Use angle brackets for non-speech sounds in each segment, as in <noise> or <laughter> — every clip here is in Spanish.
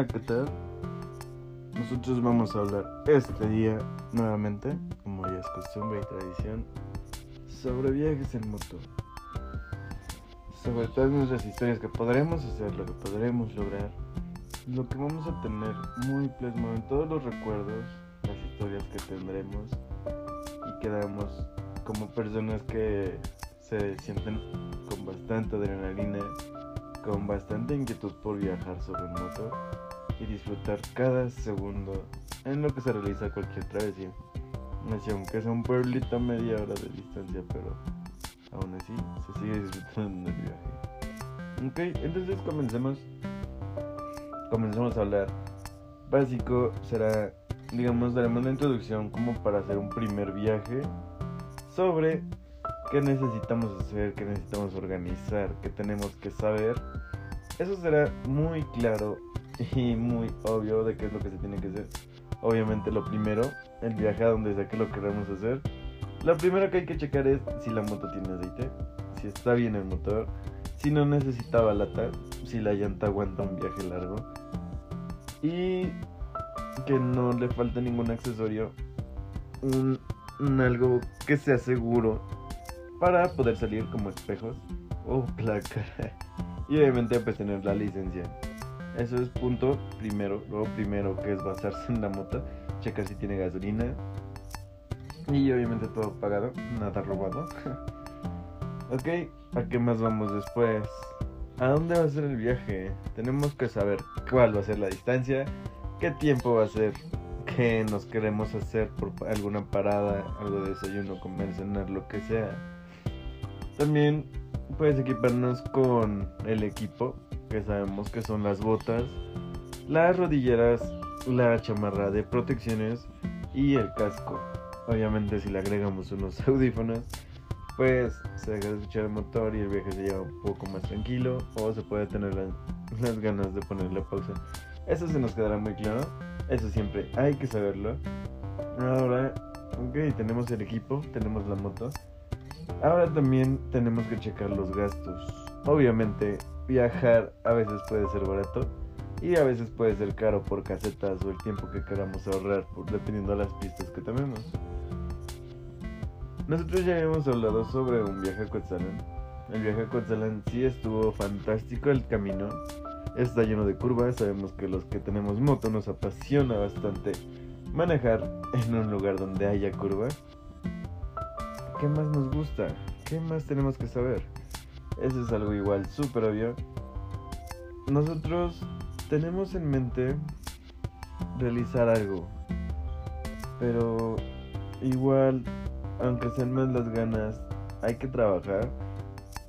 Hola, ¿qué tal? Nosotros vamos a hablar este día nuevamente, como ya es costumbre y tradición, sobre viajes en moto. Sobre todas nuestras historias que podremos hacer, lo que podremos lograr, lo que vamos a tener muy plasmado en todos los recuerdos, las historias que tendremos y quedamos como personas que se sienten con bastante adrenalina con bastante inquietud por viajar sobre moto y disfrutar cada segundo en lo que se realiza cualquier travesía. Así, aunque sea un pueblito a media hora de distancia, pero aún así se sigue disfrutando del viaje. Ok, entonces comencemos. Comencemos a hablar. Básico será, digamos, daremos una introducción como para hacer un primer viaje sobre qué necesitamos hacer, qué necesitamos organizar, qué tenemos que saber. Eso será muy claro y muy obvio de qué es lo que se tiene que hacer. Obviamente lo primero, el viaje a donde sea que lo queramos hacer. Lo primero que hay que checar es si la moto tiene aceite, si está bien el motor, si no necesita balata, si la llanta aguanta un viaje largo y que no le falta ningún accesorio, un algo que sea seguro para poder salir como espejos o placa. <laughs> Y obviamente pues tener la licencia. Eso es punto primero. Luego primero que es basarse en la moto. Checar si tiene gasolina. Y obviamente todo pagado. Nada robado. <laughs> ok. ¿A qué más vamos después? ¿A dónde va a ser el viaje? Tenemos que saber cuál va a ser la distancia. ¿Qué tiempo va a ser? ¿Qué nos queremos hacer por alguna parada? Algo de desayuno, comer, cenar, lo que sea también puedes equiparnos con el equipo, que sabemos que son las botas, las rodilleras, la chamarra de protecciones y el casco. Obviamente si le agregamos unos <laughs> audífonos, pues se deja de escuchar el motor y el viaje se lleva un poco más tranquilo o se puede tener <laughs> las ganas de ponerle pausa. Eso se nos quedará muy claro. Eso siempre hay que saberlo. Ahora, ok, tenemos el equipo, tenemos la moto. Ahora también tenemos que checar los gastos. Obviamente, viajar a veces puede ser barato y a veces puede ser caro por casetas o el tiempo que queramos ahorrar, dependiendo de las pistas que tomemos. Nosotros ya hemos hablado sobre un viaje a Coetzalan. El viaje a Coetzalan sí estuvo fantástico el camino. Está lleno de curvas, sabemos que los que tenemos moto nos apasiona bastante manejar en un lugar donde haya curvas. ¿Qué más nos gusta? ¿Qué más tenemos que saber? Eso es algo igual súper obvio. Nosotros tenemos en mente realizar algo. Pero igual, aunque sean más las ganas, hay que trabajar,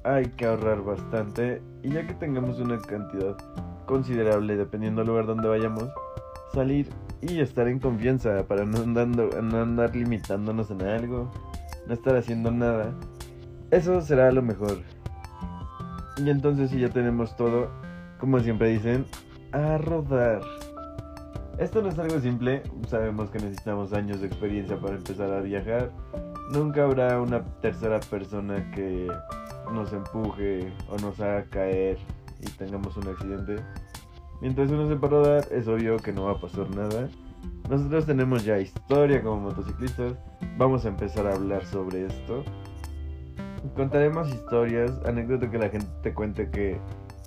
hay que ahorrar bastante. Y ya que tengamos una cantidad considerable, dependiendo del lugar donde vayamos, salir y estar en confianza para no no andar limitándonos en algo no estar haciendo nada. Eso será lo mejor. Y entonces si ya tenemos todo, como siempre dicen, a rodar. Esto no es algo simple, sabemos que necesitamos años de experiencia para empezar a viajar. Nunca habrá una tercera persona que nos empuje o nos haga caer y tengamos un accidente. Mientras uno sepa rodar, es obvio que no va a pasar nada. Nosotros tenemos ya historia como motociclistas. Vamos a empezar a hablar sobre esto. Contaremos historias, anécdotas que la gente te cuente que,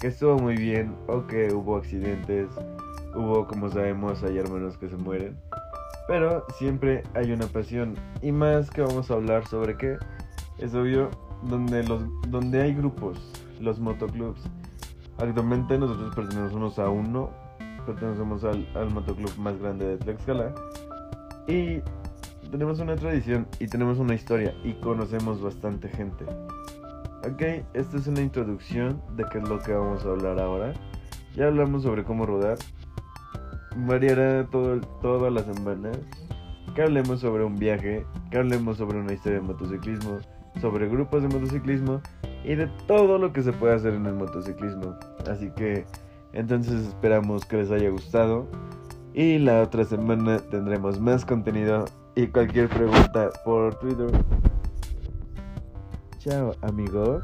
estuvo muy bien o que hubo accidentes. Hubo, como sabemos, hay hermanos que se mueren. Pero siempre hay una pasión. Y más que vamos a hablar sobre qué. Es obvio, donde, los, donde hay grupos, los motoclubs. Actualmente nosotros pertenecemos a uno pertenecemos al, al motoclub más grande de Tlaxcala. Y tenemos una tradición y tenemos una historia y conocemos bastante gente. Ok, esta es una introducción de qué es lo que vamos a hablar ahora. Ya hablamos sobre cómo rodar. Variará todo, todas las semanas. Que hablemos sobre un viaje, que hablemos sobre una historia de motociclismo, sobre grupos de motociclismo y de todo lo que se puede hacer en el motociclismo. Así que entonces esperamos que les haya gustado. Y la otra semana tendremos más contenido y cualquier pregunta por Twitter. Chao, amigos.